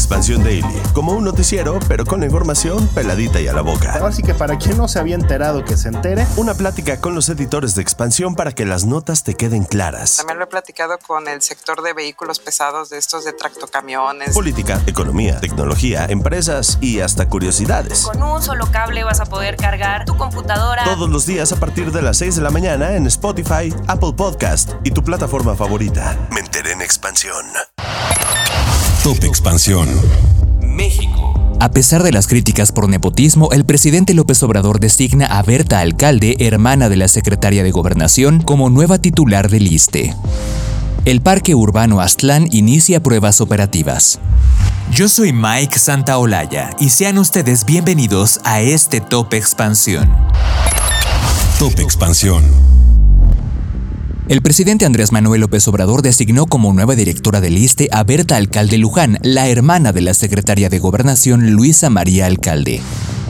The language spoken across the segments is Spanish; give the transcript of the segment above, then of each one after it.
Expansión Daily, como un noticiero, pero con la información peladita y a la boca. Así que para quien no se había enterado que se entere, Una plática con los editores de Expansión para que las notas te queden claras. También lo he platicado con el sector de vehículos pesados, de estos de tractocamiones. Política, economía, tecnología, empresas y hasta curiosidades. Con un solo cable vas a poder cargar tu computadora. Todos los días a partir de las 6 de la mañana en Spotify, Apple Podcast y tu plataforma favorita. Me enteré en Expansión. Top Expansión. México. A pesar de las críticas por nepotismo, el presidente López Obrador designa a Berta Alcalde, hermana de la secretaria de Gobernación, como nueva titular del ISTE. El Parque Urbano Aztlán inicia pruebas operativas. Yo soy Mike Santaolalla y sean ustedes bienvenidos a este Top Expansión. Top Expansión. El presidente Andrés Manuel López Obrador designó como nueva directora del ISTE a Berta Alcalde Luján, la hermana de la secretaria de Gobernación Luisa María Alcalde.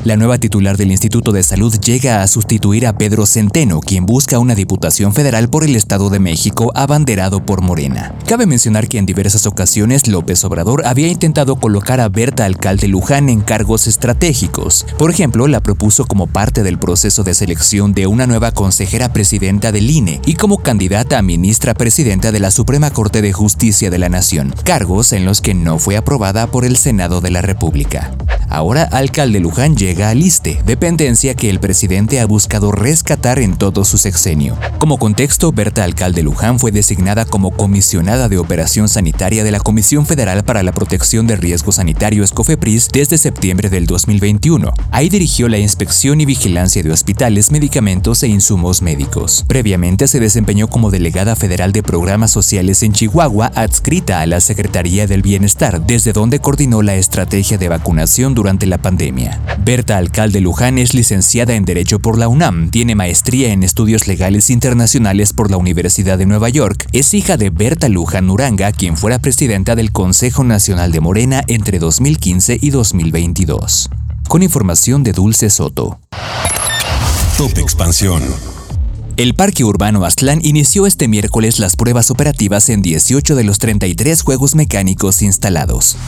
La nueva titular del Instituto de Salud llega a sustituir a Pedro Centeno, quien busca una diputación federal por el Estado de México abanderado por Morena. Cabe mencionar que en diversas ocasiones López Obrador había intentado colocar a Berta Alcalde Luján en cargos estratégicos. Por ejemplo, la propuso como parte del proceso de selección de una nueva consejera presidenta del INE y como candidata a ministra presidenta de la Suprema Corte de Justicia de la Nación, cargos en los que no fue aprobada por el Senado de la República. Ahora, Alcalde Luján llega al ISTE, dependencia que el presidente ha buscado rescatar en todo su sexenio. Como contexto, Berta Alcalde Luján fue designada como comisionada de operación sanitaria de la Comisión Federal para la Protección de Riesgos Sanitarios COFEPRIS desde septiembre del 2021. Ahí dirigió la inspección y vigilancia de hospitales, medicamentos e insumos médicos. Previamente se desempeñó como delegada federal de programas sociales en Chihuahua, adscrita a la Secretaría del Bienestar, desde donde coordinó la estrategia de vacunación durante la pandemia. Berta Alcalde Luján es licenciada en Derecho por la UNAM, tiene maestría en Estudios Legales Internacionales por la Universidad de Nueva York, es hija de Berta Luján Uranga, quien fuera presidenta del Consejo Nacional de Morena entre 2015 y 2022. Con información de Dulce Soto. Top Expansión. El Parque Urbano Aztlán inició este miércoles las pruebas operativas en 18 de los 33 juegos mecánicos instalados.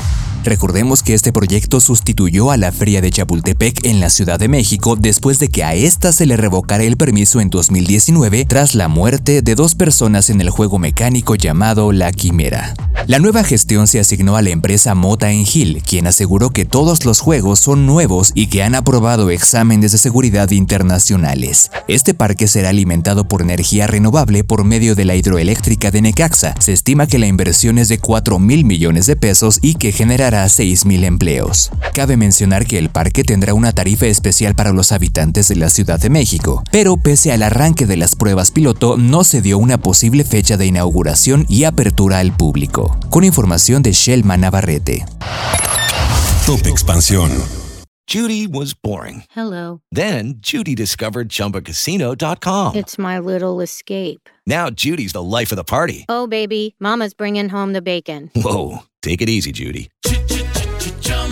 Recordemos que este proyecto sustituyó a la Feria de Chapultepec en la Ciudad de México después de que a esta se le revocara el permiso en 2019 tras la muerte de dos personas en el juego mecánico llamado La Quimera. La nueva gestión se asignó a la empresa Mota en Hill, quien aseguró que todos los juegos son nuevos y que han aprobado exámenes de seguridad internacionales. Este parque será alimentado por energía renovable por medio de la hidroeléctrica de Necaxa. Se estima que la inversión es de 4 mil millones de pesos y que generará 6.000 empleos. Cabe mencionar que el parque tendrá una tarifa especial para los habitantes de la Ciudad de México, pero pese al arranque de las pruebas piloto no se dio una posible fecha de inauguración y apertura al público. Con información de Shelma Navarrete. Top Expansión. Judy was boring. Hello. Then Judy discovered ChumbaCasino.com. It's my little escape. Now Judy's the life of the party. Oh, baby, Mama's bringing home the bacon. Whoa, take it easy, Judy.